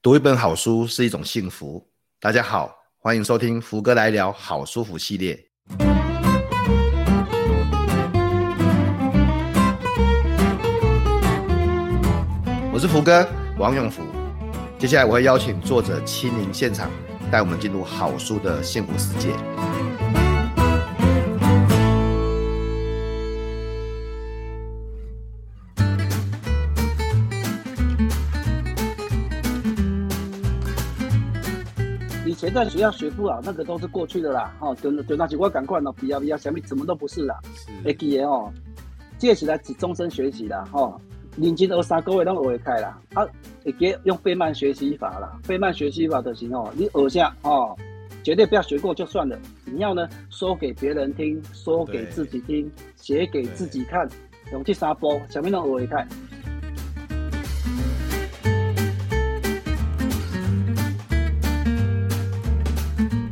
读一本好书是一种幸福。大家好，欢迎收听福哥来聊好舒服系列。我是福哥王永福。接下来我会邀请作者亲临现场，带我们进入好书的幸福世界。前段学校学不好，那个都是过去的啦。哦，等等那几我赶快了，不要不要，小米什么都不是啦。哎，记得哦，接下来是终身学习啦。哦，认真二三个月都会开啦。啊，会记用费曼学习法啦。费曼学习法就行哦，你耳下哦，绝对不要学过就算了。你要呢，说给别人听，说给自己听，写给自己看，用这三步，小米都会开。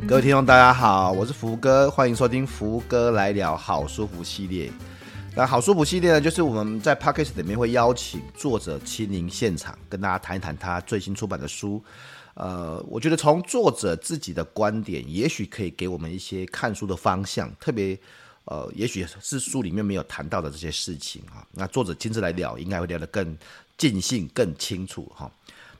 各位听众，大家好，我是福哥，欢迎收听福哥来聊好书福系列。那好书福系列呢，就是我们在 Podcast 里面会邀请作者亲临现场，跟大家谈一谈他最新出版的书。呃，我觉得从作者自己的观点，也许可以给我们一些看书的方向，特别呃，也许是书里面没有谈到的这些事情啊。那作者亲自来聊，应该会聊得更尽兴、更清楚哈。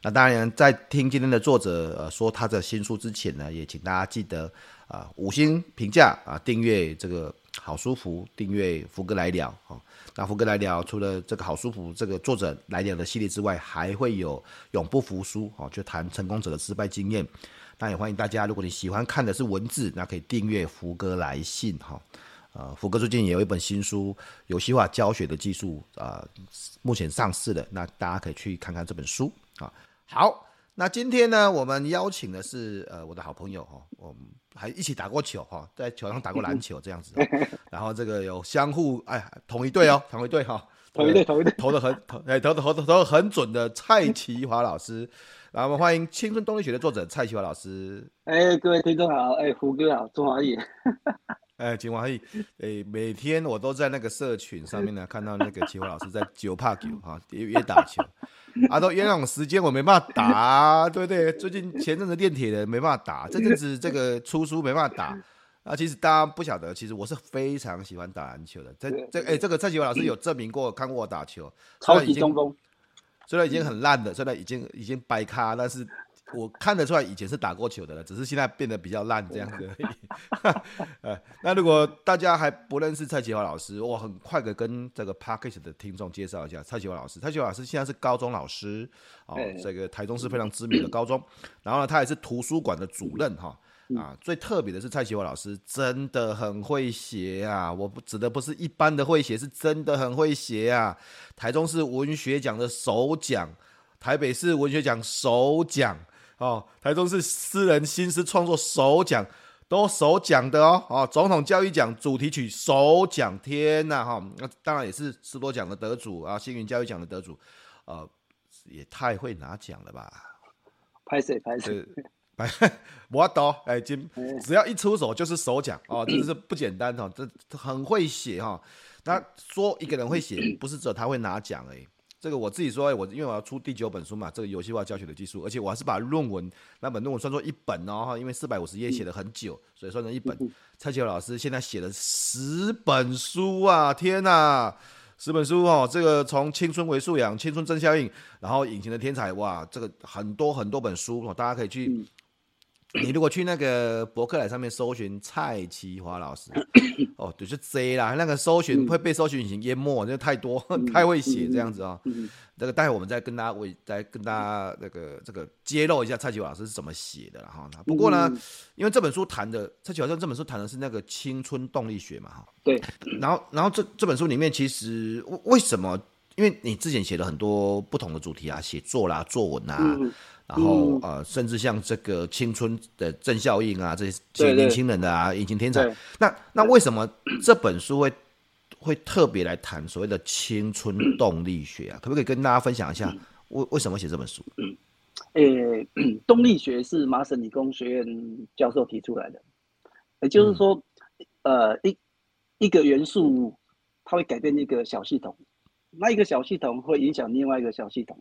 那当然，在听今天的作者呃说他的新书之前呢，也请大家记得啊、五星评价啊，订阅这个好书福，订阅福哥来聊哈。那福哥来聊除了这个好书福这个作者来聊的系列之外，还会有永不服输哈，就谈成功者的失败经验。那也欢迎大家，如果你喜欢看的是文字，那可以订阅福哥来信哈。呃，福哥最近也有一本新书，游戏化教学的技术啊、目前上市了，那大家可以去看看这本书啊。好，那今天呢，我们邀请的是呃我的好朋友哈，我们还一起打过球哈，在球场打过篮球这样子，然后这个有相互哎同一队哦，同一队哈，同一队同一队投的很投哎投的投的投的很准的蔡奇华老师，然后我们欢迎青春动力学的作者蔡奇华老师。哎，各位听众好，哎胡哥好，中华义。哎，金华义，哎，每天我都在那个社群上面呢，看到那个秦华老师在九帕九哈约约打球，啊，都约那种时间我没办法打，啊，对不对？最近前阵子练铁的没办法打，这阵子这个出书没办法打，啊，其实大家不晓得，其实我是非常喜欢打篮球的，这这哎，这个蔡启华老师有证明过，看过我打球，超级中锋，虽然已经很烂的，虽然已经已经掰咖，但是。我看得出来以前是打过球的了，只是现在变得比较烂这样子而已。呃，那如果大家还不认识蔡启华老师，我很快的跟这个 Podcast 的听众介绍一下蔡启华老师。蔡启华老师现在是高中老师，哦，这个台中市非常知名的高中。然后呢，他也是图书馆的主任哈。啊，最特别的是蔡奇华老师真的很会写啊！我不指的不是一般的会写，是真的很会写啊！台中市文学奖的首奖，台北市文学奖首奖。哦，台中市诗人新诗创作首奖都首奖的哦，哦，总统教育奖主题曲首奖，天呐哈，那当然也是十多奖的得主啊，星云教育奖的得主，呃，也太会拿奖了吧？拍谢拍谢，拍 我懂，哎，今只要一出手就是首奖哦，真的是不简单哦，这很会写哈。那说一个人会写，不是只有他会拿奖哎。这个我自己说，我因为我要出第九本书嘛，这个游戏化教学的技术，而且我还是把论文那本论文算作一本哦，因为四百五十页写了很久，所以算成一本。蔡奇华老师现在写了十本书啊，天哪，十本书哦，这个从青春为素养、青春正效应，然后隐形的天才，哇，这个很多很多本书哦，大家可以去。你如果去那个博客来上面搜寻蔡奇华老师，哦，就是 Z 啦，那个搜寻会被搜寻引擎淹没，就太多，太会写这样子啊、哦。这个待会我们再跟大家为再跟大家那个这个揭露一下蔡奇华老师是怎么写的哈。不过呢，因为这本书谈的蔡奇华老师这本书谈的是那个青春动力学嘛哈。对。然后然后这这本书里面其实为什么？因为你之前写了很多不同的主题啊，写作啦、作文啊。然后呃，甚至像这个青春的正效应啊，这些年轻人的啊，隐形天才。那那为什么这本书会会特别来谈所谓的青春动力学啊？可不可以跟大家分享一下为为什么写这本书？嗯，诶，动力学是麻省理工学院教授提出来的，也就是说，呃，一一个元素它会改变一个小系统，那一个小系统会影响另外一个小系统。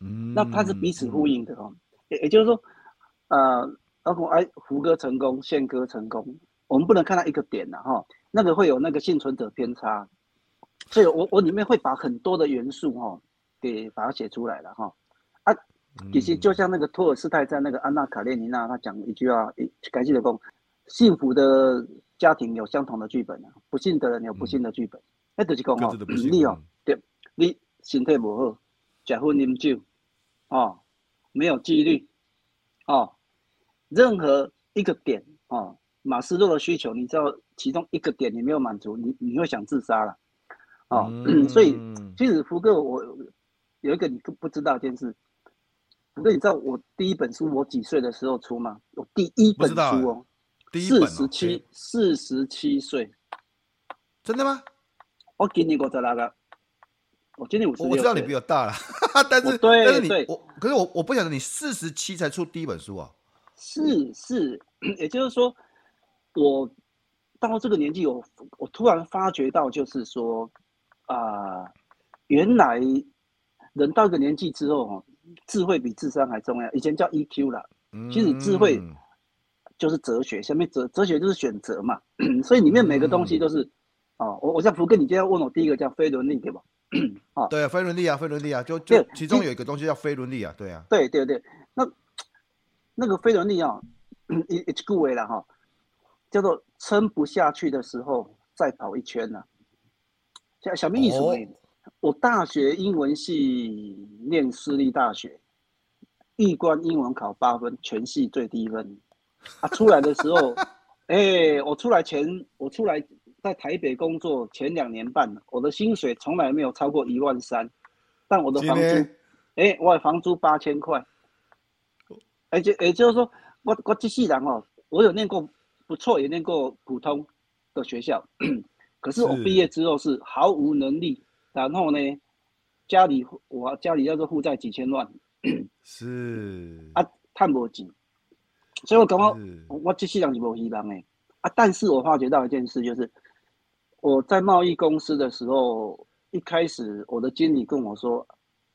嗯，那它是彼此呼应的哦。也也就是说，呃，包括哎，胡歌成功，宪哥成功，我们不能看到一个点呐，哈，那个会有那个幸存者偏差，所以我我里面会把很多的元素哈，给把它写出来了哈，啊，其实就像那个托尔斯泰在那个《安娜卡列尼娜》他讲一句话，感谢的功，幸福的家庭有相同的剧本啊，不幸的人有不幸的剧本，那就是讲哦，你哦，对，你身体不好，吃薰饮酒，哦。没有纪律，哦，任何一个点哦，马斯洛的需求，你知道其中一个点你没有满足，你你会想自杀了，哦，嗯、所以其实福哥我有一个你不不知道一件事，福哥你知道我第一本书我几岁的时候出吗？我第一本书哦，四十七四十七岁，真的吗？我给你过这那个。我今年五十，我知道你比我大了，但是对但是你我，可是我我不晓得你四十七才出第一本书啊。是是，也就是说，我到这个年纪，我我突然发觉到，就是说啊、呃，原来人到一个年纪之后，智慧比智商还重要。以前叫 EQ 啦，其实智慧就是哲学，下面哲哲学就是选择嘛，所以里面每个东西都是、嗯、哦。我我像福哥，你今天问我第一个叫飞轮力，对吧？哦，对啊，飞轮力啊，飞轮力啊，就就其中有一个东西叫飞轮力啊，对啊，对对对，那那个飞轮力啊，一一句话了哈，叫做撑不下去的时候再跑一圈呢、啊。小小明意思呢？我大学英文系念私立大学，一关英文考八分，全系最低分啊，出来的时候，哎、欸，我出来前，我出来。在台北工作前两年半，我的薪水从来没有超过一万三，但我的房租，哎、欸，我的房租八千块，而且也就是说，我我这世人哦，我有念过不错，也念过普通的学校，可是我毕业之后是毫无能力，然后呢，家里我家里要是负债几千万，是。啊，探不起，所以我感觉我这世人是无希望的。啊，但是我发觉到一件事就是。我在贸易公司的时候，一开始我的经理跟我说：“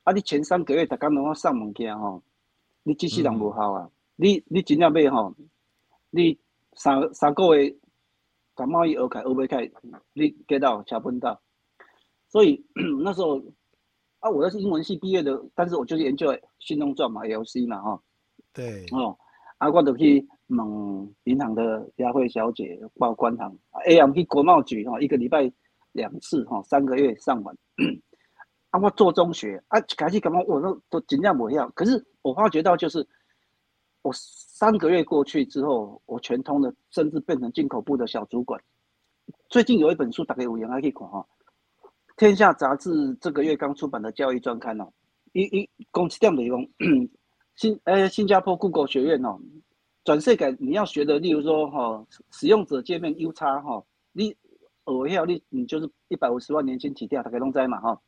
啊，你前三个月才刚能够上门去哈，你机器人不好啊，嗯、你你尽量要哈，你三三个月把贸易学开学不开，你给到加分到。所以 那时候啊，我是英文系毕业的，但是我就是研究信用状嘛，LC 嘛哈。对哦，啊，我就去。问银行的佳慧小姐报官行，，A.M.P. 国贸局哈，一个礼拜两次哈，三个月上完。啊，我做中学啊，开始干嘛？我都都尽量不要。可是我发觉到，就是我三个月过去之后，我全通的，甚至变成进口部的小主管。最近有一本书，大概有人还可以看哈，《天下杂志》这个月刚出版的教育专刊哦，一一共七点内容，新呃新加坡 Google 学院哦。转世改你要学的，例如说哈，使用者界面 U 叉哈，你我要你你就是一百五十万年薪起跳，大概弄在嘛哈。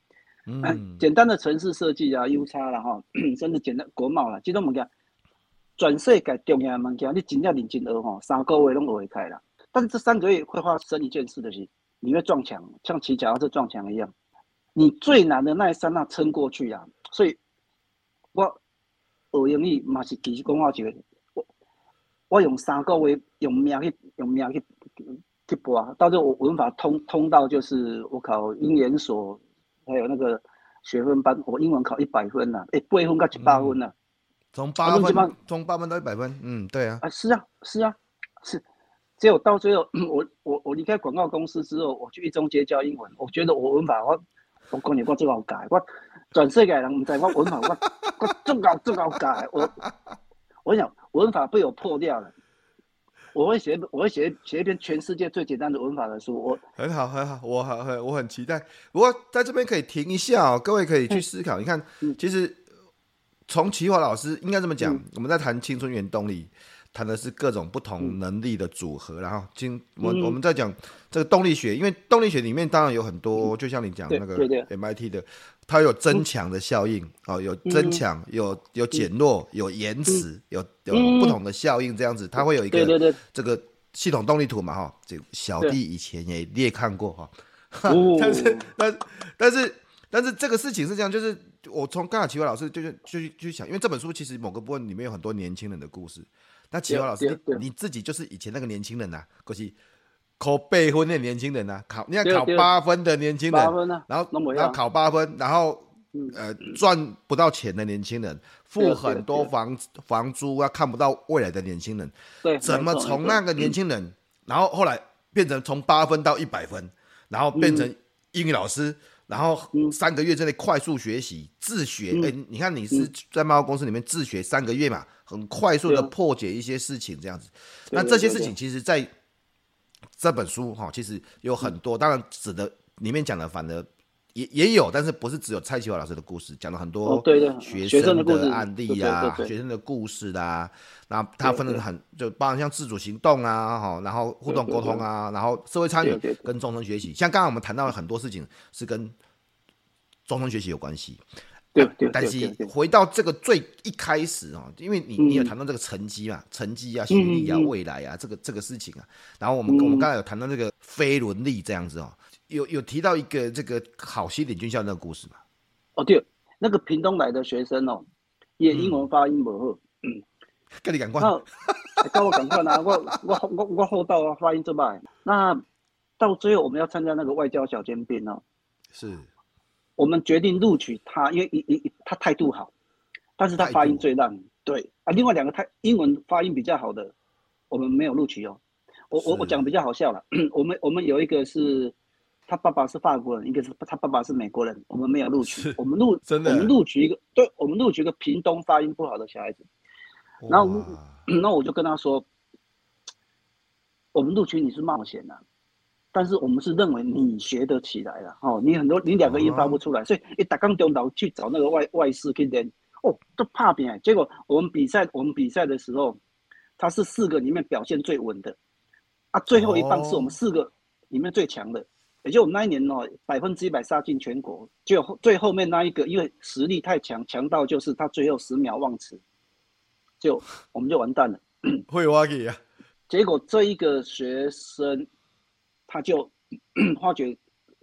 嗯。简单的城市设计啊，U 叉啦哈，甚至简单国贸啦，这种物件，转世改重要的物件，你真正认真学哈，三个月拢学会开啦。但是这三个月会发生一件事的是，你会撞墙，像骑脚踏车撞墙一样，你最难的那一刹那撑过去啊。所以，我学英语嘛是其实讲话就。我用三个月用命去用命去去播，到最后我文法通通到就是我考英研所，还有那个学分班，我英文考一百分呐，哎，八分到七八分呐，从八分从八分到一百分，嗯，对啊，啊是啊是啊是，结果到最后 我我我离开广告公司之后，我去一中街教英文，我觉得我文法我我讲你我最好改，我转世界人唔知我文法我我最好最好改，我我想。文法被我破掉了，我会写，我会写写一篇全世界最简单的文法的书。我很好很好，我很很我很期待。不过在这边可以停一下哦，各位可以去思考。嗯、你看，其实从齐华老师应该这么讲，嗯、我们在谈青春原动力。谈的是各种不同能力的组合，嗯、然后今我我们在讲这个动力学，因为动力学里面当然有很多，嗯、就像你讲那个 MIT 的，它有增强的效应，哦，有增强，有有减弱，有延迟，有有不同的效应，这样子，它会有一个这个系统动力图嘛，哈，这小弟以前也列看过哈，但是但但是但是这个事情是这样，就是我从刚才奇华老师就是就就去想，因为这本书其实某个部分里面有很多年轻人的故事。那奇华老师，你你自己就是以前那个年轻人呐、啊，过去考八分的年轻人呐、啊，考你要考八分的年轻人，啊、然后然后考八分，然后呃赚不到钱的年轻人，付很多房房租啊，看不到未来的年轻人，对，怎么从那个年轻人，然后后来变成从八分到一百分，然后变成英语老师。嗯然后三个月之内快速学习自学，哎、嗯，你看你是在贸易公司里面自学三个月嘛，很快速的破解一些事情这样子。那这些事情其实，在这本书哈，其实有很多，当然指的里面讲的反而也也有，但是不是只有蔡启华老师的故事，讲了很多学生的案例啊，学生的故事啊。那他分的很，就包含像自主行动啊，哈，然后互动沟通啊，然后社会参与跟终身学习，像刚刚我们谈到了很多事情是跟终身学习有关系。对对。但是回到这个最一开始哦，因为你你有谈到这个成绩嘛，成绩啊、学历啊、未来啊，这个这个事情啊，然后我们我们刚才有谈到那个非伦理这样子哦，有有提到一个这个好西点军校那个故事嘛？哦对，那个屏东来的学生哦，也英文发音不好。跟你赶快，跟我赶快啊，我我我我后到啊，发音这么。那到最后我们要参加那个外交小尖兵哦，是，我们决定录取他，因为一一他态度好，但是他发音最烂。对。啊，另外两个他英文发音比较好的，我们没有录取哦。我我我讲比较好笑了，我们我们有一个是他爸爸是法国人，一个是他爸爸是美国人，我们没有录取，我们录真的，我们录取一个，对，我们录取一个屏东发音不好的小孩子。然后，那我就跟他说，我们录取你是冒险的，但是我们是认为你学得起来了哦，你很多你两个音发不出来，所以一打刚丢脑去找那个外外事去练，哦，都怕扁。结果我们比赛，我们比赛的时候，他是四个里面表现最稳的，啊，最后一棒是我们四个里面最强的，也就我们那一年哦，百分之一百杀进全国，就最后面那一个，因为实力太强，强到就是他最后十秒忘词。就我们就完蛋了，会挖给啊！结果这一个学生，他就 发觉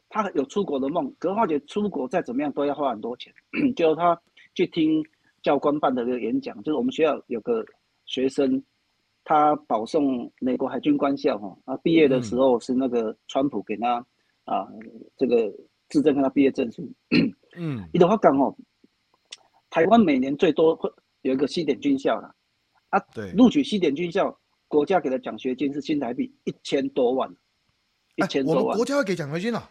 他有出国的梦，可是发觉出国再怎么样都要花很多钱。就他去听教官办的一个演讲，就是我们学校有个学生，他保送美国海军官校哈，啊毕业的时候是那个川普给他啊这个自证他毕业证书。嗯，你的话讲哦，台湾每年最多会。有一个西点军校了，啊，对，录取西点军校，国家给的奖学金是新台币一千多万，一千多万。我们国家要给奖学金啊？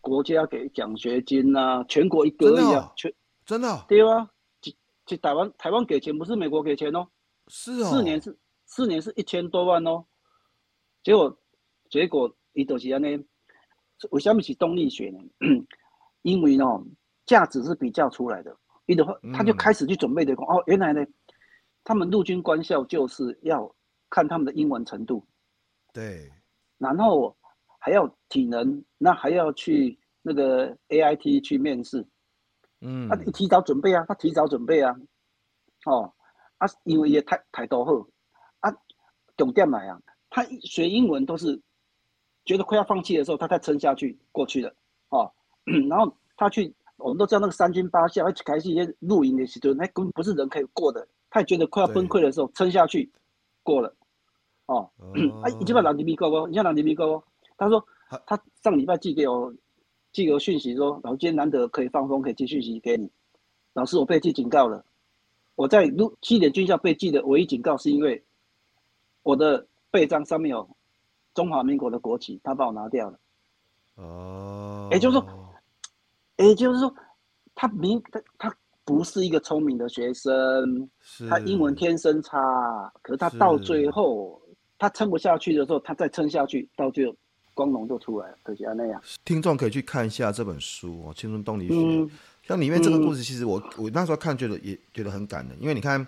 国家给奖学金啊，全国一个亿啊，全真的对啊，去去台湾，台湾给钱不是美国给钱哦，是哦，四年是四年是一千多万哦，结果结果伊都是安尼，为什么是动力学呢？因为呢，价值是比较出来的。的话，他就开始去准备的、嗯、哦，原来呢，他们陆军官校就是要看他们的英文程度，对，然后还要体能，那还要去那个 AIT 去面试，嗯，他提早准备啊，他提早准备啊，哦，啊，因为也太太多后，啊，重点来啊，他学英文都是觉得快要放弃的时候，他才撑下去过去的，哦，然后他去。我们都知道那个三军八校，一开始一些露营的时候，那根本不是人可以过的。他也觉得快要崩溃的时候，撑下去过了。哦，啊，已经把两 DB 过哦，你像两 DB 过哦。他说他上礼拜寄给我寄给我讯息说，老师今天难得可以放风，可以寄讯息给你。老师，我被记警告了。我在录西点军校被记的唯一警告，是因为我的背章上面有中华民国的国旗，他把我拿掉了。哦，也就是说。也就是说，他明他他不是一个聪明的学生，他英文天生差，可是他到最后他撑不下去的时候，他再撑下去，到最后光荣就出来了，可惜啊那样。听众可以去看一下这本书哦，《青春动力学》嗯。像里面这个故事，其实我、嗯、我那时候看觉得也觉得很感人，因为你看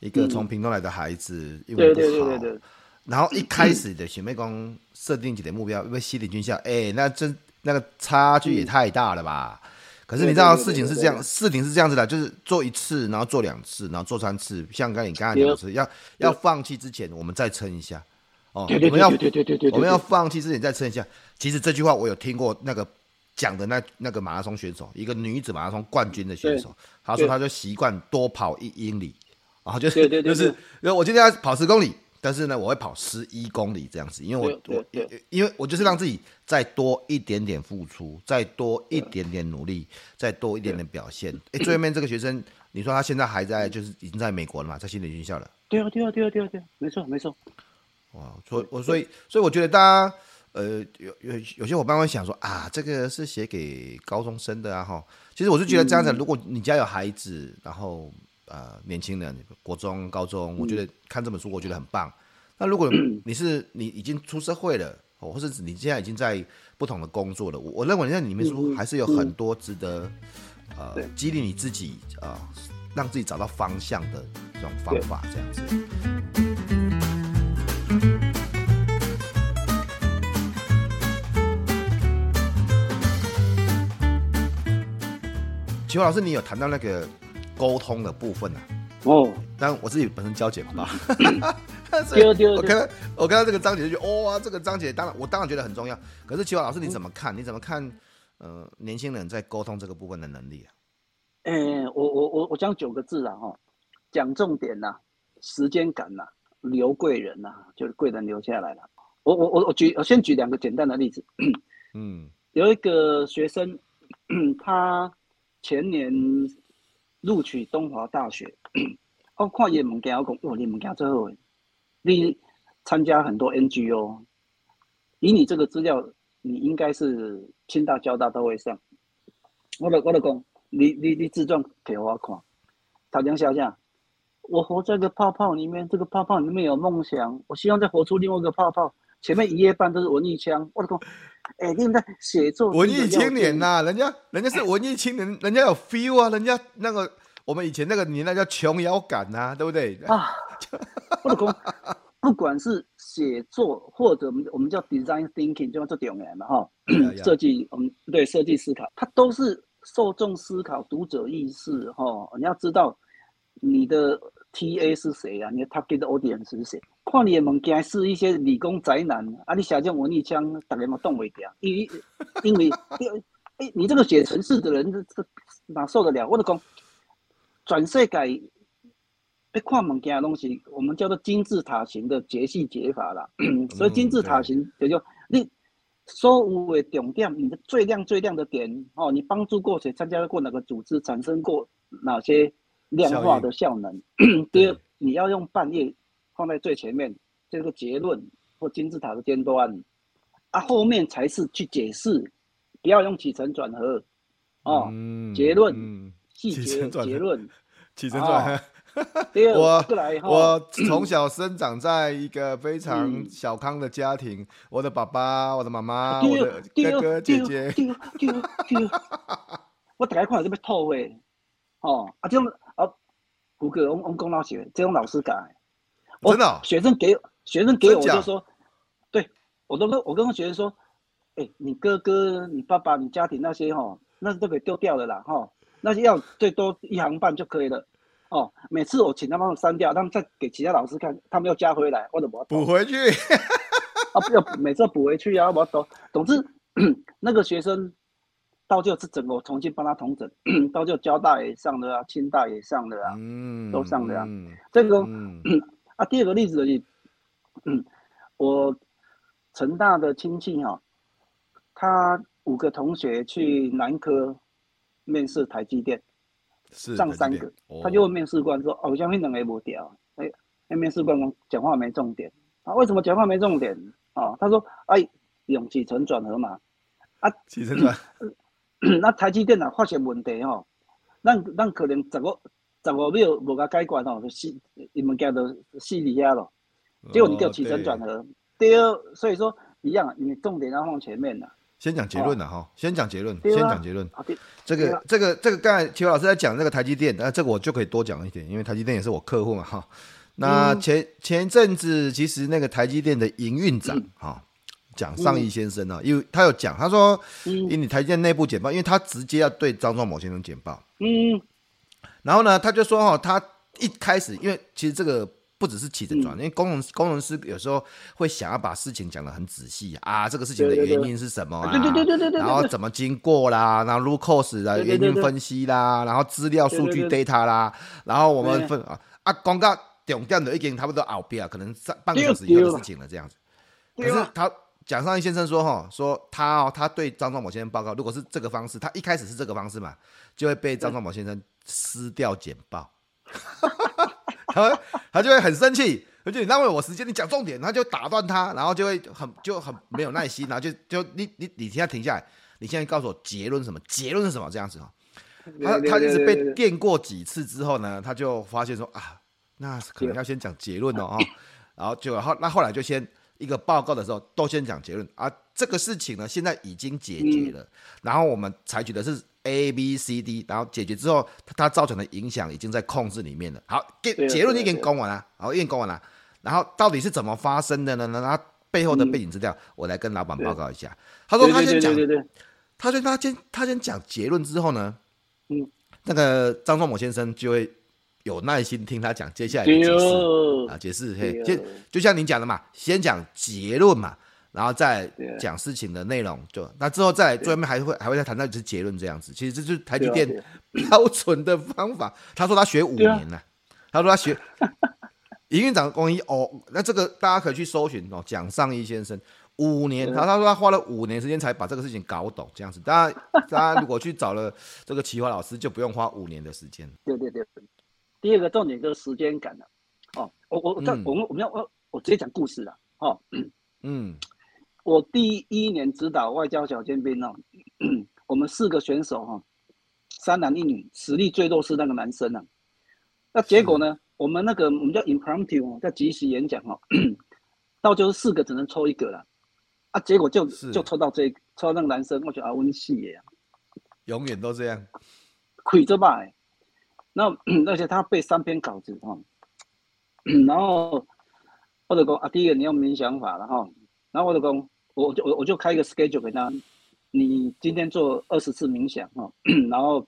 一个从屏东来的孩子，英文不好，对对对对对，然后一开始的学妹工设定起的目标，因为西点军校，哎、欸，那真。那个差距也太大了吧？嗯、可是你知道事情是这样，事情是这样子的，就是做一次，然后做两次，然后做三次。像刚才你刚才讲的是，要要放弃之前，我们再撑一下。哦，我们要我们要放弃之前再撑一下。其实这句话我有听过，那个讲的那那个马拉松选手，一个女子马拉松冠军的选手，她说她就习惯多跑一英里，然后就是就是，我今天要跑十公里，但是呢，我会跑十一公里这样子，因为我我因为我就是让自己再多一点点付出，再多一点点努力，再多一点点表现。哎，最后面这个学生，你说他现在还在，就是已经在美国了嘛，在心理学校了。对啊，对啊，对啊，对啊，对啊，没错，没错。哇，所以我所以所以我觉得大家。呃，有有有些伙伴会想说啊，这个是写给高中生的啊，哈。其实我是觉得这样子，如果你家有孩子，然后呃年轻人，国中、高中，我觉得看这本书，我觉得很棒。那如果 你是你已经出社会了，哦或者你现在已经在不同的工作了，我我认为在里面书还是有很多值得呃激励你自己啊、呃，让自己找到方向的这种方法，这样子。齐华老师，你有谈到那个沟通的部分啊？哦，但我自己本身教简报，丢丢。我看我看到这个章节就觉得，哇，这个章节当然我当然觉得很重要。可是齐华老师你怎么看？你怎么看？呃，年轻人在沟通这个部分的能力啊？哎、欸，我我我我讲九个字啊，哈，讲重点呐、啊，时间感呐、啊，留贵人呐、啊，就是贵人留下来了。我我我我举我先举两个简单的例子。嗯，有一个学生，他。前年录取东华大学，我看伊物件，我讲哇，你物件最好，你参加很多 NGO，以你这个资料，你应该是清大、交大都会上。我的我的讲，你你你自传给我看，他讲想想，我活在个泡泡里面，这个泡泡里面有梦想，我希望再活出另外一个泡泡。前面一页半都是文艺腔，我的讲。哎、欸，你们在写作文艺青年呐、啊，人家人家是文艺青年，人家有 feel 啊，人家那个我们以前那个年代叫琼瑶感呐，对不对？啊，我讲，不管是写作或者我们我们叫 design thinking，就这点来嘛哈，设计我们对设计思考，它都是受众思考、读者意识哈，你要知道你的 TA 是谁啊，你的 target audience 是谁？看你的物件是一些理工宅男，啊，你写这种文艺腔，大家嘛动不掉，因为因为，哎、欸，你这个写城市的人，这哪受得了？我就讲，转世界，要看物件的东西，我们叫做金字塔型的解析解法啦。所以金字塔型也就你所有的重点，你的最亮最亮的点哦，你帮助过谁，参加过哪个组织，产生过哪些量化的效能？第二，你要用半夜。放在最前面，这个结论或金字塔的尖端，啊，后面才是去解释，不要用起承转合，哦，嗯、结论，嗯、细节结论，起承转合。我我从 小生长在一个非常小康的家庭，嗯、我的爸爸、我的妈妈、我的哥哥姐姐，我大概看这边套位，哦，啊，这种啊，胡哥，我我讲老实，这种老师改。真的、哦，学生给学生给我就说，对我都跟我跟学生说，哎、欸，你哥哥、你爸爸、你家庭那些哈，那都可以丢掉了啦哈，那些要最多一行半就可以了哦。每次我请他们删掉，他们再给其他老师看，他们又加回来，或者我补回去 啊，不要每次补回去啊，我懂。总之，那个学生到最后是整个我重新帮他统整，到最后交大也上的啊，清大也上的啊，嗯，都上的啊，嗯、这个。嗯 啊，第二个例子就是，嗯，我成大的亲戚哈，他五个同学去南科面试台积电，上三个，他就问面试官说：“哦，像那两个不掉。”哎，那面试官讲话没重点啊？为什么讲话没重点啊？他说：“哎，用起承转合嘛。”啊，起承转，那台积电啊发现问题哈，咱咱可能十个。十五秒无甲解决吼，就死，伊物件就死伫遐咯。结果你叫起承转合，对，所以说一样，你重点要放前面的。先讲结论了哈，先讲结论，先讲结论。这个这个这个刚才齐华老师在讲这个台积电，那这个我就可以多讲一点，因为台积电也是我客户嘛哈。那前前一阵子其实那个台积电的营运长哈，蒋尚义先生呢，因为他有讲，他说，因为台积电内部简报，因为他直接要对张忠谋先生简报，嗯。然后呢，他就说哈，他一开始因为其实这个不只是起承转，因为工程工程师有时候会想要把事情讲得很仔细啊，这个事情的原因是什么啊？对对对对对。然后怎么经过啦？然后 root cause 的原因分析啦，然后资料数据 data 啦，然后我们分啊啊，广告重点的已经差不多后边可能半个小时以后的事情了，这样子。可是他蒋尚义先生说哈，说他哦，他对张忠谋先生报告，如果是这个方式，他一开始是这个方式嘛，就会被张忠谋先生撕掉简报。他他就会很生气，而且你浪费我时间，你讲重点，他就打断他，然后就会很就很没有耐心，然后就就你你你现在停下来，你现在告诉我结论什么？结论是什么？这样子哈，他他就是被电过几次之后呢，他就发现说啊，那可能要先讲结论哦，然后就然后那后来就先一个报告的时候都先讲结论啊，这个事情呢现在已经解决了，然后我们采取的是。A B C D，然后解决之后，它造成的影响已经在控制里面了。好，结结论已经讲完了，好，已经讲完了。然后到底是怎么发生的呢？那他背后的背景资料，我来跟老板报告一下。他说他先讲，他说他先他先讲结论之后呢，嗯，那个张忠谋先生就会有耐心听他讲接下来的解释啊，解释嘿，就就像您讲的嘛，先讲结论嘛。然后再讲事情的内容，就那之后再最后面还会还会再谈到就是结论这样子。其实这就是台积电标准的方法。他说他学五年了，他说他学 营运长工艺哦，那这个大家可以去搜寻哦，蒋尚义先生五年，然后他说他花了五年时间才把这个事情搞懂这样子。当然，大家如果去找了这个奇华老师，就不用花五年的时间。对对对，第二个重点就是时间感了。哦，我我我我们我们要我我直接讲故事了。哦，嗯。我第一年指导外交小尖兵哦，我们四个选手哈，三男一女，实力最弱是那个男生啊。那结果呢？我们那个我们叫 impromptu 叫即席演讲哦，到就是四个只能抽一个了啊。结果就就抽到这抽到那个男生，我觉得啊温戏耶，永远都这样，亏着吧。那 而且他背三篇稿子哈，然后或者说啊，第一个你要没想法了哈，然后或者讲。我就我我就开一个 schedule 给他，你今天做二十次冥想哈，然后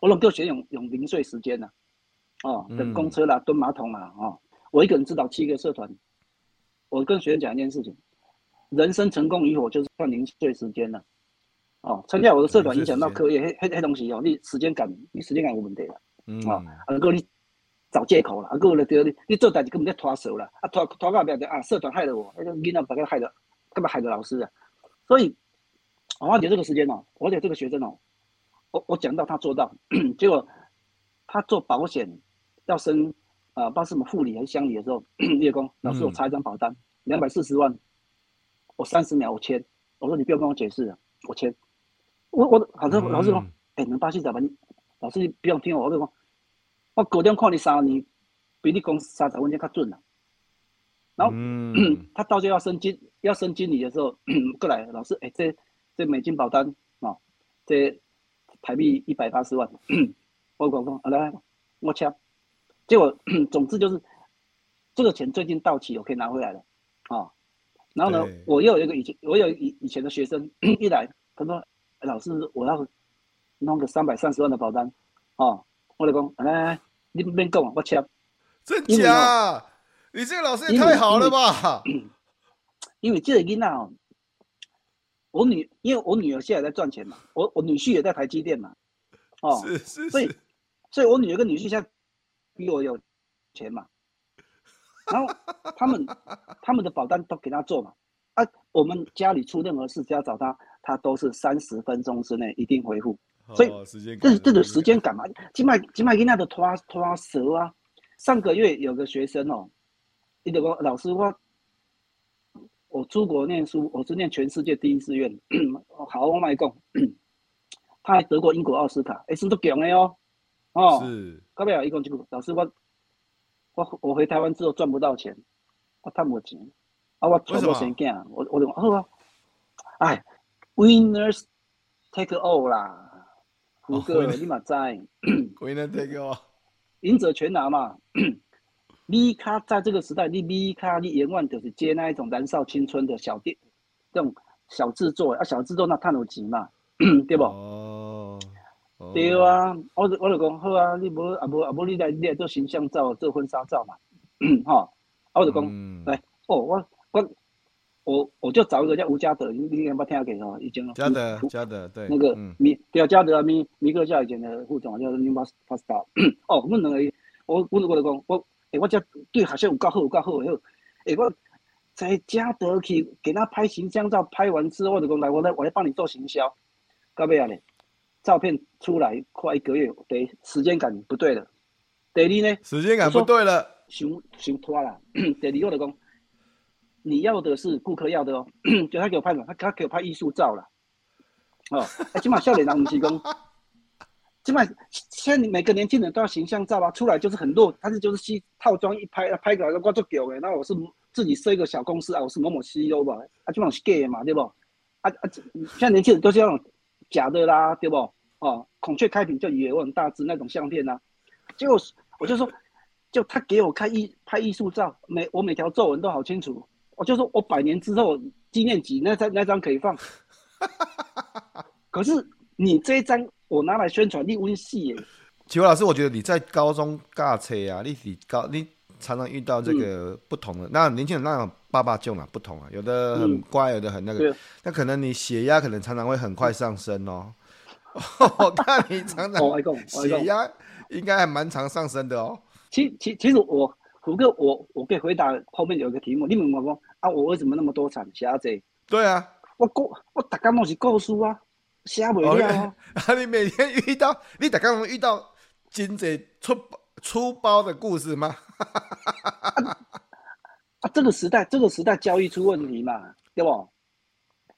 我拢够学用用零碎时间呐，哦，等公车啦，蹲马桶啦，哦，我一个人指导七个社团，我跟学员讲一件事情，人生成功与否就是算零碎时间了，哦，参加我的社团影响到课业，黑黑黑东西哦，你时间感，你时间感有问题了，嗯，啊，啊，够你找借口了，啊，够了对你你做代志根本在拖手了，啊拖拖到不要的啊，社团害了我，那个领导大概害了。干嘛害的老师啊？所以，我花点这个时间哦，我给这个学生哦，我我讲到他做到，结果他做保险要升啊、呃，不知道是什么护理还是乡里的时候，叶工老师我查一张保单，两百四十万，我三十秒我签，我说你不要跟我解释了，我签，我我好的老师说，哎、嗯，能巴西咋办？你老师你不用听我，我就讲，我隔天看你三年，比你讲三十分钟较准了。然后、嗯、他到时候要升经要升经理的时候，过来老师，哎，这这美金保单啊、哦，这台币一百八十万，我讲说，来我签，结果 总之就是这个钱最近到期，我可以拿回来了啊、哦。然后呢，我又有一个以前我有以以前的学生 一来，他说，老师我要弄个三百三十万的保单。啊、哦，我就讲，来来来，你别讲，我签，真假？你这个老师也太好了吧！因为，因为这个囡仔哦，我女，因为我女儿现在在赚钱嘛，我我女婿也在台积电嘛，哦，是是是，所以所以我女儿跟女婿现在比我有钱嘛，然后他们他们的保单都给他做嘛，啊，我们家里出任何事只要找他，他都是三十分钟之内一定回复，所以这是这个时间感嘛，起码起码囡仔的拖拖蛇啊，上个月有个学生哦。你得说老师，我我出国念书，我是念全世界第一志愿。好，我卖讲，他还得过英国奥斯卡，哎，是都强的哦。哦，是。搞不了一共就老师，我我我回台湾之后赚不到钱，我赚不钱，啊，我赚不钱干，我我就好啊。哎，Winners take all 啦，福哥，你嘛知？Winners take all，赢者全拿嘛。米卡在这个时代，你米卡你永远就是接那一种燃烧青春的小店，这种小制作啊，小制作那赚有钱嘛，对不？哦，对啊，我我就讲好啊，你无啊无啊无你来你来做形象照，做婚纱照嘛，哈，啊，我就讲，来，哦，我我我我就找一个叫吴家德，你你有没有听过？哈，以前家德家德对，那个米叫家德啊，米米克家以前的副总叫 New Pastor，哦，我们两个，我我我就讲，我诶，我这对学生有够好，有够好，诶，我在家德去给他拍形象照，拍完之后我就讲，来，我来我来帮你做行销，到尾啊咧，照片出来快一个月，第，时间感不对了。第二呢？时间感不对了，想想拖了。第二我就讲，你要的是顾客要的哦，就他给我拍嘛，他他给我拍艺术照了。哦，哎，起码笑脸郎不提供，起码现在每个年轻人都要形象照啊，出来就是很弱，他是就是西套装一拍，拍个我做狗诶，那我是自己设一个小公司啊，我是某某 CEO 吧，啊，基本上是 gay 嘛，对不？啊啊，现在年轻人都是那种假的啦，对不？哦，孔雀开屏就以为我很大只那种相片呐、啊，结果。我就说，就他给我看艺拍艺术照，每我每条皱纹都好清楚。我就说我百年之后纪念集那张那张可以放。可是你这一张我拿来宣传，你温戏耶。启华老师，我觉得你在高中驾车啊，你你高你常常遇到这个不同的，嗯、那年轻人那种爸爸就嘛不同啊，有的很乖，有的很那个。那可能你血压可能常常会很快上升哦。我看你常常血压。应该还蛮常上升的哦。其其其实我虎哥，我我可以回答后面有一个题目。你问我说啊，我为什么那么多产虾子？对啊，我故我大家都是故事啊，虾不了 啊。你每天遇到，你大家有遇到金贼出出包的故事吗？啊，啊，这个时代，这个时代交易出问题嘛，对不？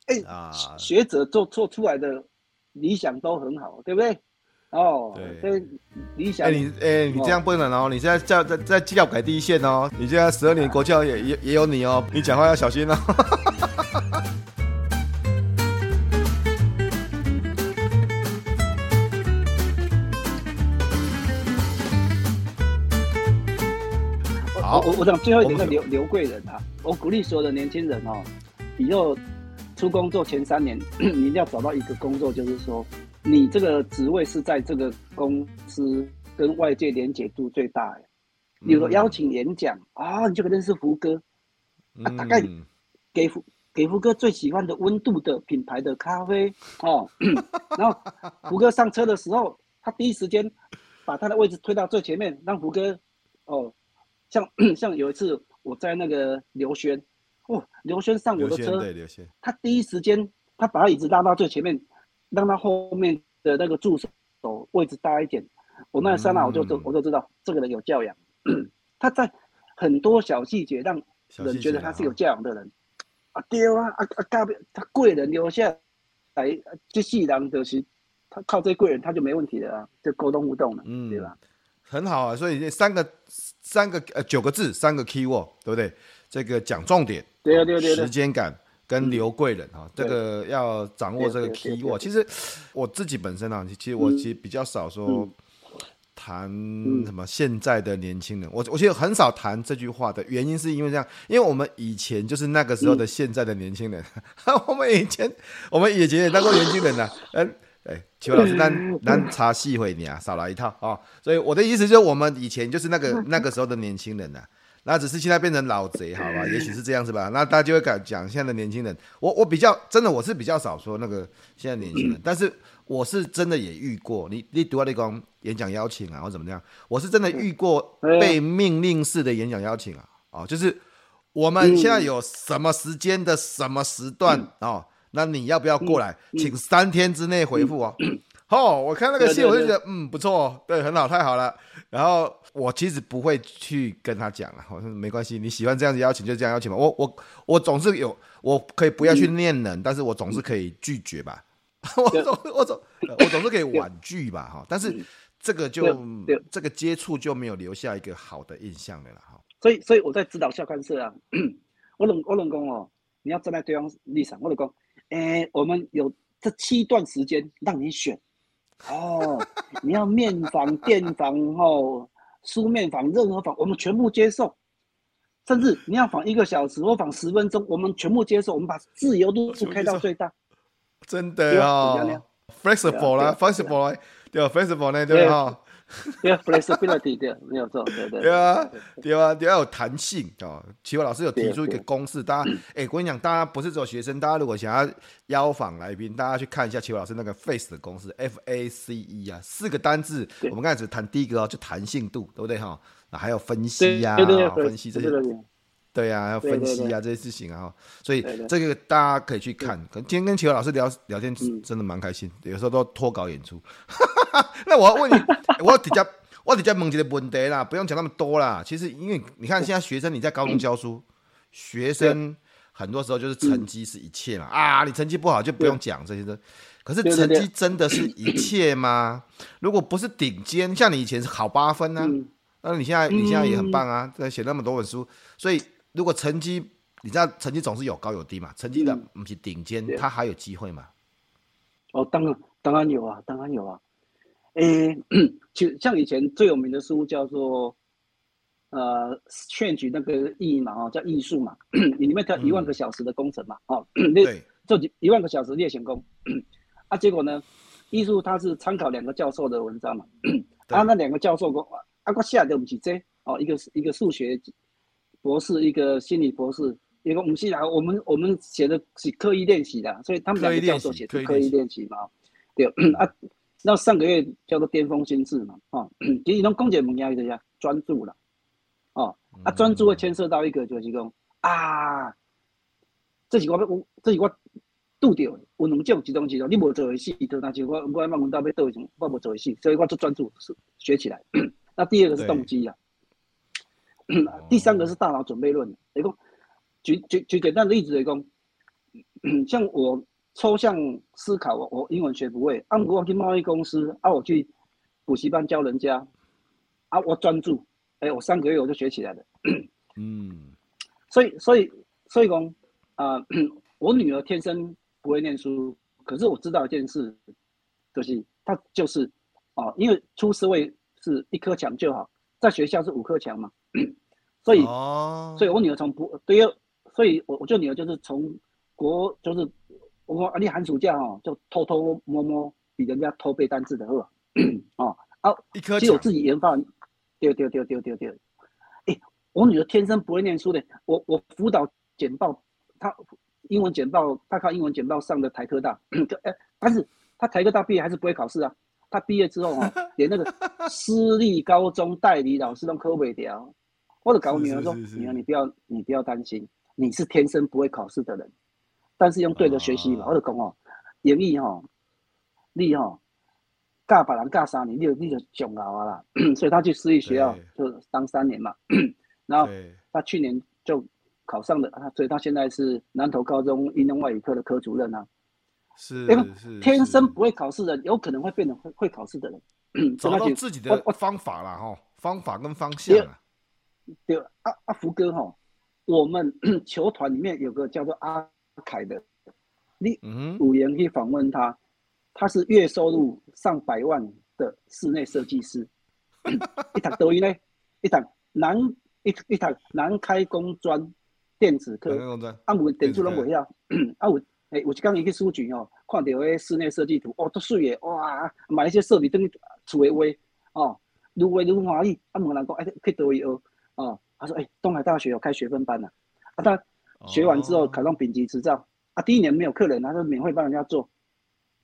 哎、欸啊，学者做做出来的理想都很好，对不对？哦，对，理想。哎、欸，你哎、欸，你这样不能哦，你现在在在在教改第一线哦，你现在十二年国教也也也有你哦，你讲话要小心哦。好，我我想最后一点是刘刘贵人啊，我鼓励所有的年轻人哦，以后出工作前三年，你一定要找到一个工作，就是说。你这个职位是在这个公司跟外界连接度最大的，比如说邀请演讲啊，你就可认识胡歌，啊，大概给福给胡歌最喜欢的温度的品牌的咖啡哦，然后胡歌上车的时候，他第一时间把他的位置推到最前面，让胡歌哦，像 像有一次我在那个刘轩，哦，刘轩上我的车，对刘轩。他第一时间他把他椅子拉到最前面。让他后面的那个助手位置大一点，我那刹那我就知、嗯、我就知道这个人有教养。他在很多小细节让人觉得他是有教养的人。啊，对啊，啊啊，他贵人留下来，这细人就是他靠这贵人他就没问题了啊，就沟通互动了，嗯，对吧？很好啊，所以这三个三个呃九个字三个 key word 对不对？这个讲重点，对啊对啊对啊，时间感。跟刘贵人哈、嗯，这个要掌握这个 key word。其实我自己本身啊，其实我其实比较少说谈什么现在的年轻人。我我其实很少谈这句话的原因是因为这样，因为我们以前就是那个时候的现在的年轻人。嗯、我们以前我们以前也当过年轻人呢。嗯，哎，启华老师，咱咱查细会你啊，少来一套啊。所以我的意思就是，我们以前就是那个那个时候的年轻人呢。那只是现在变成老贼，好吧？也许是这样子吧。那大家就会讲讲现在的年轻人。我我比较真的，我是比较少说那个现在年轻人，但是我是真的也遇过。你你读啊，你讲演讲邀请啊，或怎么样？我是真的遇过被命令式的演讲邀请啊。哦，就是我们现在有什么时间的什么时段哦，那你要不要过来？请三天之内回复哦。哦，我看那个戏，我就觉得嗯不错，对，很好，太好了。然后。我其实不会去跟他讲了，我说没关系，你喜欢这样子邀请就这样邀请吧。我我我总是有，我可以不要去念人，嗯、但是我总是可以拒绝吧。我总我总我总是可以婉拒吧，哈。但是这个就这个接触就没有留下一个好的印象了，哈。所以所以我在指导校刊社啊，我老我老公哦，你要站在对方立场，我老公，哎，我们有这七段时间让你选，哦，你要面访、电访，哦。书面访、任何访，我们全部接受。甚至你要访一个小时或访十分钟，我们全部接受。我们把自由度开到 最大。真的啊、哦、，flexible 啦，flexible 对吧？flexible 呢，对吧？对啊，flexibility 对，没有错，对对对啊，对啊，要有弹性哦。奇伟老师有提出一个公式，大家哎，我跟你讲，大家不是只有学生，大家如果想要邀访来宾，大家去看一下奇伟老师那个 face 的公式，F A C E 啊，四个单字。我们刚才只谈第一个哦，就弹性度，对不对哈？那还有分析呀，分析这些。对呀、啊，要分析啊这些事情啊，所以这个大家可以去看。可今天跟奇华老师聊聊天，真的蛮开心。有时候都脱稿演出。那我要问你，我直接我直接问一个问题啦，不用讲那么多啦。其实因为你看现在学生你在高中教书，学生很多时候就是成绩是一切嘛啊，你成绩不好就不用讲这些的。可是成绩真的是一切吗？如果不是顶尖，像你以前是考八分啊，那你现在你现在也很棒啊，在写那么多本书，所以。如果成绩，你知道成绩总是有高有低嘛？成绩的不是顶尖，他还有机会嘛？哦，当然，当然有啊，当然有啊。诶、欸，就像以前最有名的书叫做呃《劝举》那个艺嘛，哦，叫艺术嘛，里面叫一万个小时的工程嘛，哦，对，这一万个小时猎险工 啊，结果呢，艺术它是参考两个教授的文章嘛，啊，那两个教授说啊，我写的不是这哦，一个一个数学。博士一个心理博士，一个母系啊，我们我们写的是刻意练习的，所以他们两个教授写的刻意练习嘛，对 啊。那上个月叫做巅峰心智嘛，哦，其实从公检门压一下专注了，哦，啊，专注会牵涉到一个就是讲啊，这是我我这是我拄到的，有两种一种几种，你无做的事，就那就我我问问到要倒一种，我无做的事，所以我就专注是学起来。那第二个是动机啊。第三个是大脑准备论，雷公，举举举简单的例子雷公，像我抽象思考，我我英文学不会，啊，我去贸易公司，啊，我去补习班教人家，啊，我专注，哎、欸，我三个月我就学起来了，嗯，所以所以所以讲，啊、呃，我女儿天生不会念书，可是我知道一件事，就是她就是，哦，因为出社会是一科强就好，在学校是五科强嘛。所以，所以我女儿从不对，所以我我就女儿就是从国就是我说啊，你寒暑假哦，就偷偷摸摸比人家偷背单词的呵，哦啊，其实我自己研发，对对对对对对，哎，我女儿天生不会念书的，我我辅导简报，她英文简报，她靠英文简报上的台科大，哎，但是她台科大毕业还是不会考试啊，她毕业之后哦，连那个私立高中代理老师都考不掉。我就搞女儿说：“女儿，你不要，你不要担心，你是天生不会考试的人，但是用对的学习法。或者讲哦，英语哈，你哦，教别人教三年，你就你就上老啊啦。所以他去私立学校就当三年嘛。然后他去年就考上了，所以他现在是南投高中应用外语科的科主任啊。是，是天生不会考试的人，有可能会变成会会考试的人。找到自己的方法了哈，方法跟方向啊。”对，阿阿福哥哈，我们 球团里面有个叫做阿凯的，你五言可以访问他，他是月收入上百万的室内设计师，一堂抖音呢，一堂南一一堂南开工专电子科，啊，有点出拢袂晓，啊有诶，有一刚一个书局哦，看到诶室内设计图，哦，都水诶，哇，买一些设备等于厝诶话，哦，愈画愈欢喜，啊，问人讲，哎，去倒位学。哦，他说：“哎、欸，东海大学有开学分班呐、啊。啊，他学完之后考上丙级执照。啊，第一年没有客人，他说免费帮人家做，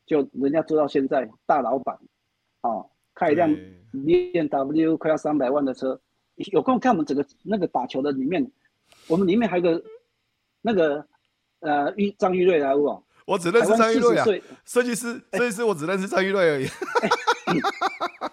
就人家做到现在大老板。哦，开一辆 BMW 快要三百万的车。有空看我们整个那个打球的里面，我们里面还有个那个呃玉张玉瑞来不？我只认识张玉瑞啊，设计师，设计师我只认识张玉瑞而已。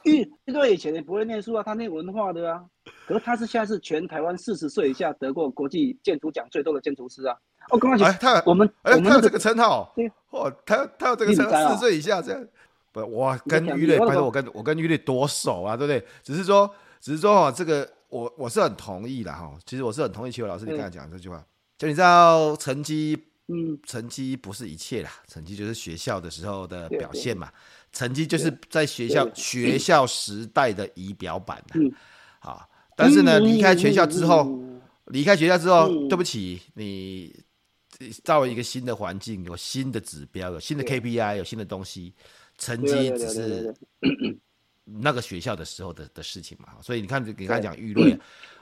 玉玉瑞以前也不会念书啊，他念文化的啊。”可是他是现在是全台湾四十岁以下得过国际建筑奖最多的建筑师啊！哦刚刚讲，他我们哎，他有这个称号，哦，他他有这个称号，四十岁以下这样，不，我跟玉瑞，拜托我跟我跟玉瑞多熟啊，对不对？只是说，只是说哈，这个我我是很同意的哈。其实我是很同意齐伟老师你刚才讲这句话，就你知道成绩，嗯，成绩不是一切啦，成绩就是学校的时候的表现嘛，成绩就是在学校学校时代的仪表板的，好。但是呢，离开学校之后，离开学校之后，对不起，你造一个新的环境，有新的指标，有新的 KPI，有新的东西，成绩只是那个学校的时候的的事情嘛。所以你看，你刚才讲玉瑞，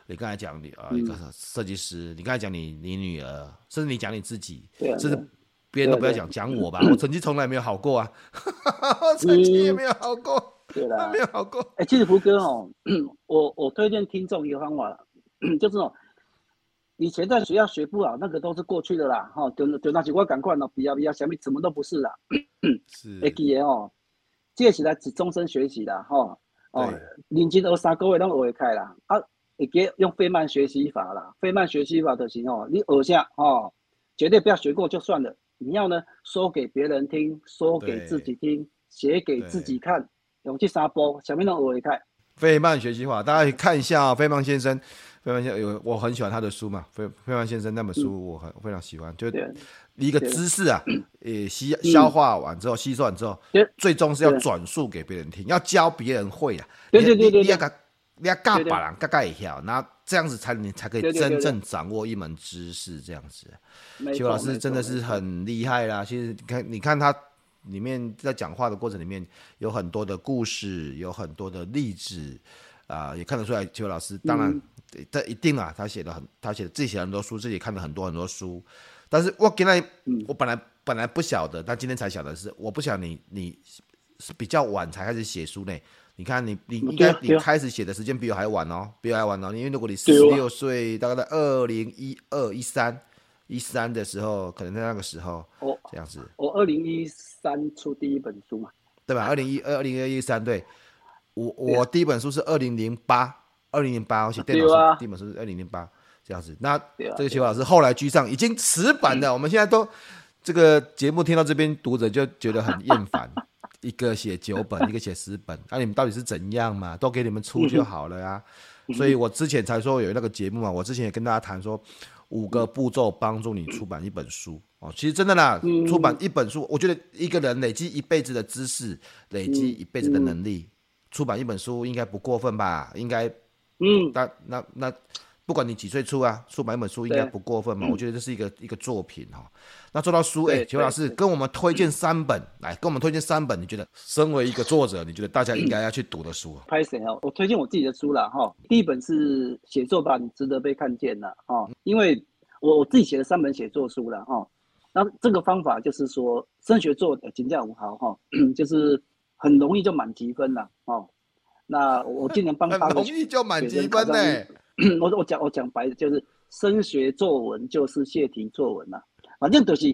你刚才讲你啊一个设计师，你刚才讲你你女儿，甚至你讲你自己，甚至别人都不要讲讲我吧，我成绩从来没有好过啊，成绩也没有好过。对啦，没有好过。哎、欸，其实福哥哦，我我推荐听众一个方法，就是哦，以前在学校学不好，那个都是过去的啦。哈，就就那几块赶快呢，比较比较什么什么都不是啦。是。哎，记得哦，接下来是终身学习的哈。哦，认真学三个月，拢学会开啦。啊，会记用费曼学习法啦。费曼学习法就是哦，你学下哦，绝对不要学过就算了。你要呢，说给别人听，说给自己听，写给自己看。勇气沙波，小明的我也看。费曼学习法，大家可以看一下啊、哦。费曼先生，费曼先生有我很喜欢他的书嘛。费费曼先生那本书我很、嗯、非常喜欢，就一个知识啊，呃，吸消化完之后，吸收完之后，最终是要转述给别人听，要教别人会啊。对对对对，你要教，你要教别人，教教一下，然后这样子才你才可以真正掌握一门知识，这样子。邱老师真的是很厉害啦。其实你看，你看他。里面在讲话的过程里面有很多的故事，有很多的例子，啊、呃，也看得出来，邱老师当然，这、嗯、一定啊，他写的很，他写自己写了很多书，自己看了很多很多书。但是我跟他，我本来本来不晓得，但今天才晓得是，我不晓得你你是比较晚才开始写书呢。你看你你应该你开始写的时间比我还晚哦，比我还晚哦，因为如果你四十六岁，大概在二零一二一三。一三的时候，可能在那个时候，哦，这样子。我二零一三出第一本书嘛，对吧？二零一二二零二一三，对。我我第一本书是二零零八，二零零八，我写电脑书，第一本书是二零零八，这样子。那这个邱老师后来居上，已经死板的，我们现在都这个节目听到这边，读者就觉得很厌烦。一个写九本，一个写十本，那你们到底是怎样嘛？都给你们出就好了呀。所以我之前才说有那个节目嘛，我之前也跟大家谈说。五个步骤帮助你出版一本书哦，其实真的啦，出版一本书，我觉得一个人累积一辈子的知识，累积一辈子的能力，出版一本书应该不过分吧？应该，嗯，那那那。不管你几岁出啊，出版一本书应该不过分嘛？我觉得这是一个一个作品哈。那做到书，哎，邱老师跟我们推荐三本，来跟我们推荐三本，你觉得身为一个作者，你觉得大家应该要去读的书？拍谁哦？我推荐我自己的书了哈。第一本是写作吧，你值得被看见了哈。因为我我自己写了三本写作书了哈。那这个方法就是说，升学做评价五毫哈，就是很容易就满级分了哦。那我今年帮八个学生考上，很容易就满级分呢。我我讲我讲白的，就是升学作文就是泄题作文呐、反正就是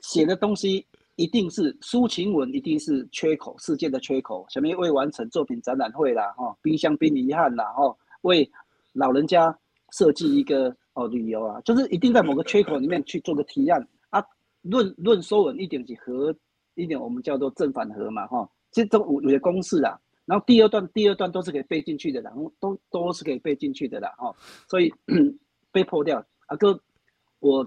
写的东西一定是抒情文，一定是缺口，世界的缺口，什么未完成作品展览会啦，哈，冰箱冰遗憾啦，哈，为老人家设计一个哦旅游啊，就是一定在某个缺口里面去做个提案啊，论论说文一点几和一点，我们叫做正反合嘛，哈，这这有有些公式啊。然后第二段，第二段都是可以背进去的，然后都都是可以背进去的啦，哦，所以 被破掉。啊哥，我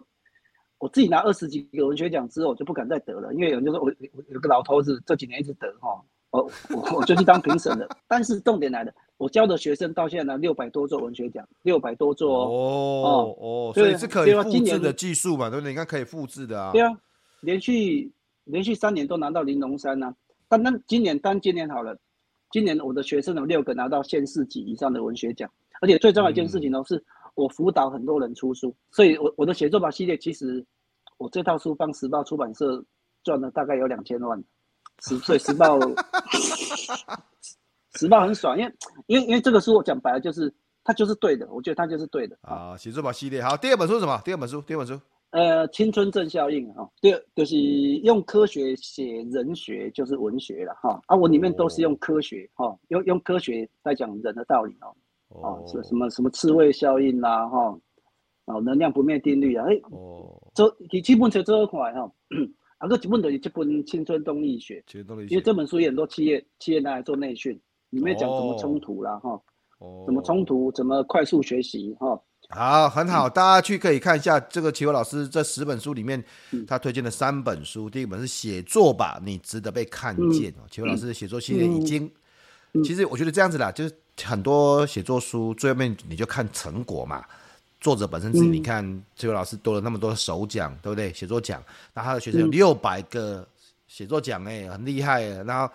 我自己拿二十几个文学奖之后，我就不敢再得了，因为有人就说我有个老头子这几年一直得，哈，我我我就去当评审了。但是重点来了，我教的学生到现在拿六百多座文学奖，六百多座哦哦哦，所以是可以复制的技术嘛，对不对？你看可以复制的啊。对啊，连续连续三年都拿到玲珑山啊，但那今年单今年好了。今年我的学生有六个拿到县市级以上的文学奖，而且最重要一件事情呢，是我辅导很多人出书，所以我我的写作吧系列，其实我这套书帮时报出版社赚了大概有两千万，十岁时报，时报很爽，因为因为因为这个书我讲白了就是它就是对的，我觉得它就是对的啊。写作吧系列好，第二本书是什么？第二本书，第二本书。呃，青春正效应哈，第二就是用科学写人学，就是文学了哈。啊，我里面都是用科学哈、哦，用用科学在讲人的道理哦。哦，是什么什么刺猬效应啦哈，哦，能量不灭定律啊。哎，哦，这第七本书这块哈，啊，个基本的这本青春动力学，因为这本书有很多企业企业拿来做内训，里面讲怎么冲突啦哈，哦，怎么冲突，怎么快速学习哈。哦好，很好，大家去可以看一下这个齐伟老师这十本书里面，他推荐的三本书。第一本是写作吧，你值得被看见。齐伟老师的写作系列已经，其实我觉得这样子啦，就是很多写作书最后面你就看成果嘛。作者本身自己，你看齐国老师多了那么多的首奖，对不对？写作奖，那他的学生有六百个写作奖哎，很厉害。然后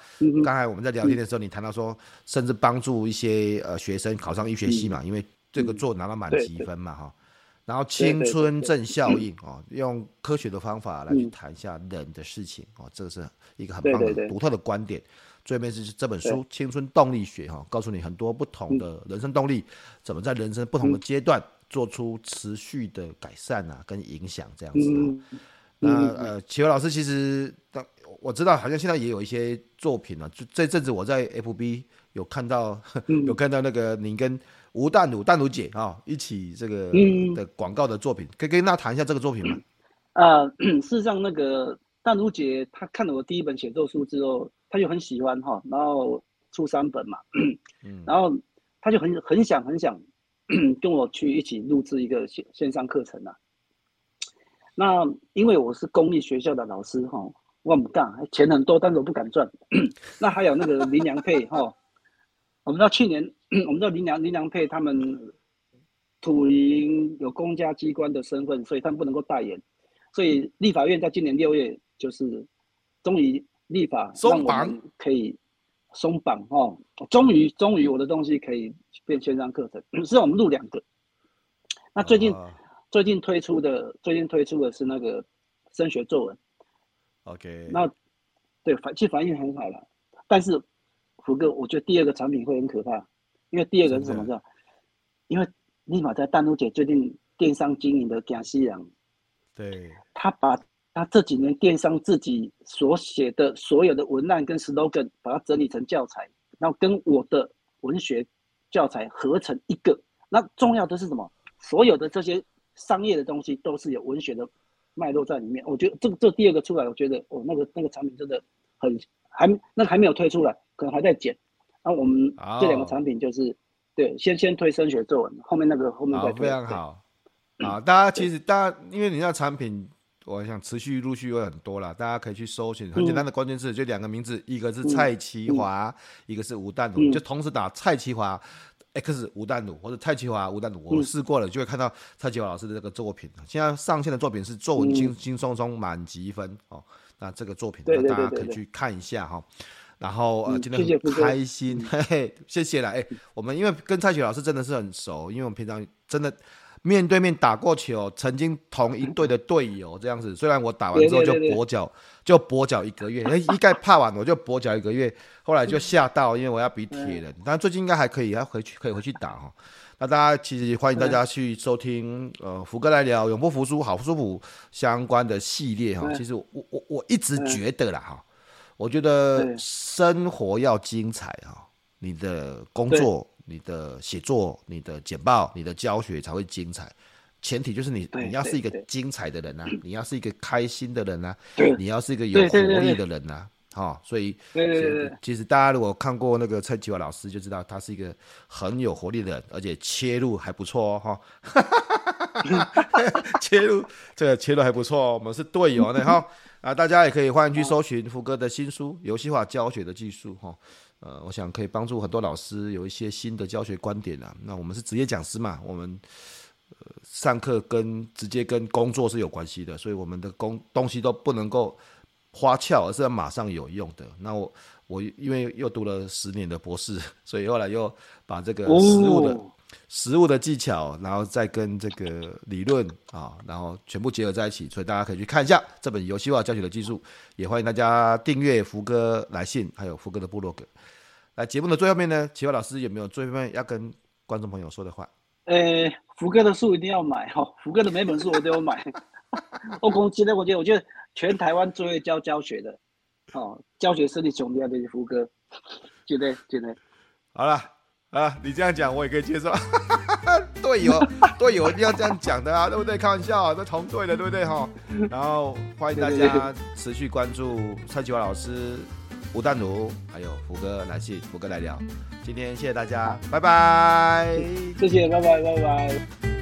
刚才我们在聊天的时候，你谈到说，甚至帮助一些呃学生考上医学系嘛，因为这个做拿到满级分嘛哈。然后青春正效应哦，用科学的方法来去谈一下人的事情哦，这个是一个很棒的独特的观点。最后面是这本书《青春动力学》哈，告诉你很多不同的人生动力，怎么在人生不同的阶段做出持续的改善啊，跟影响这样子。那呃，启华老师其实当我知道，好像现在也有一些作品了。就这阵子我在 FB 有看到，有看到那个您跟吴淡如、淡如姐啊一起这个的广告的作品，可以跟大家谈一下这个作品吗？呃，事实上，那个淡如姐她看了我第一本写作书之后。她就很喜欢哈，然后出三本嘛，然后她就很很想很想 跟我去一起录制一个线线上课程啊。那因为我是公立学校的老师哈，我不干，钱很多，但是我不敢赚。那还有那个林良配哈，我们知道去年我们知道林良林良配他们土营有公家机关的身份，所以他们不能够代言，所以立法院在今年六月就是终于。立法让我们可以松绑哦，终于终于我的东西可以变线上课程。是我们录两个。那最近、uh, 最近推出的最近推出的是那个升学作文。OK。那对反其实反应很好了，但是福哥，我觉得第二个产品会很可怕，因为第二个是什么呢？因为立马在淡如姐最近电商经营的江西洋，对，他把。他这几年电商自己所写的所有的文案跟 slogan，把它整理成教材，然后跟我的文学教材合成一个。那重要的是什么？所有的这些商业的东西都是有文学的脉络在里面。我觉得这个这第二个出来，我觉得哦，那个那个产品真的很还那个还没有推出来，可能还在剪。那我们这两个产品就是、oh. 对，先先推升学作文，后面那个后面再推。非常好啊！大家其实大家因为你那产品。我想持续陆续有很多了，大家可以去搜寻很简单的关键字，就两个名字，一个是蔡其华，一个是吴淡如，就同时打蔡其华 X 吴淡如或者蔡其华吴淡如，我试过了，就会看到蔡其华老师的这个作品。现在上线的作品是作文轻轻松松满级分哦，那这个作品大家可以去看一下哈。然后呃，今天很开心，嘿嘿，谢谢了。哎，我们因为跟蔡雪老师真的是很熟，因为我们平常真的。面对面打过球，曾经同一队的队友这样子。虽然我打完之后就跛脚，就跛脚一个月。哎，一概怕完我就跛脚一个月，后来就吓到，因为我要比铁人。但最近应该还可以，要回去可以回去打哈。那大家其实欢迎大家去收听呃福哥来聊永不服输好舒服相关的系列哈。其实我我我一直觉得啦哈，我觉得生活要精彩哈，你的工作。你的写作、你的简报、你的教学才会精彩，前提就是你你要是一个精彩的人呐、啊，你要是一个开心的人呐、啊，你要是一个有活力的人呐、啊，哈，所以其实大家如果看过那个蔡启华老师就知道他是一个很有活力的人，而且切入还不错哦，哈，切入这个切入还不错哦，我们是队友呢，哈啊，大家也可以欢迎去搜寻福哥的新书《游戏化教学的技术》哈。呃，我想可以帮助很多老师有一些新的教学观点啊。那我们是职业讲师嘛，我们呃上课跟直接跟工作是有关系的，所以我们的工东西都不能够花俏，而是要马上有用的。那我我因为又读了十年的博士，所以后来又把这个实物的。哦实物的技巧，然后再跟这个理论啊，然后全部结合在一起，所以大家可以去看一下这本游戏化教学的技术。也欢迎大家订阅福哥来信，还有福哥的部落格。来节目的最后面呢，奇华老师有没有最后面要跟观众朋友说的话？诶、欸，福哥的书一定要买哈，福哥的每本书我都要买。我讲真的，我觉得我觉得全台湾最会教教学的，哦，教学实力强的就是福哥，觉得觉得。好了。啊，你这样讲我也可以接受。队友，队友一定要这样讲的啊，对不对？开玩笑啊，都同队的，对不对哈？然后欢迎大家持续关注蔡启华老师、吴淡如，还有福哥来信，福哥来聊。今天谢谢大家，拜拜。谢谢，拜拜，拜拜。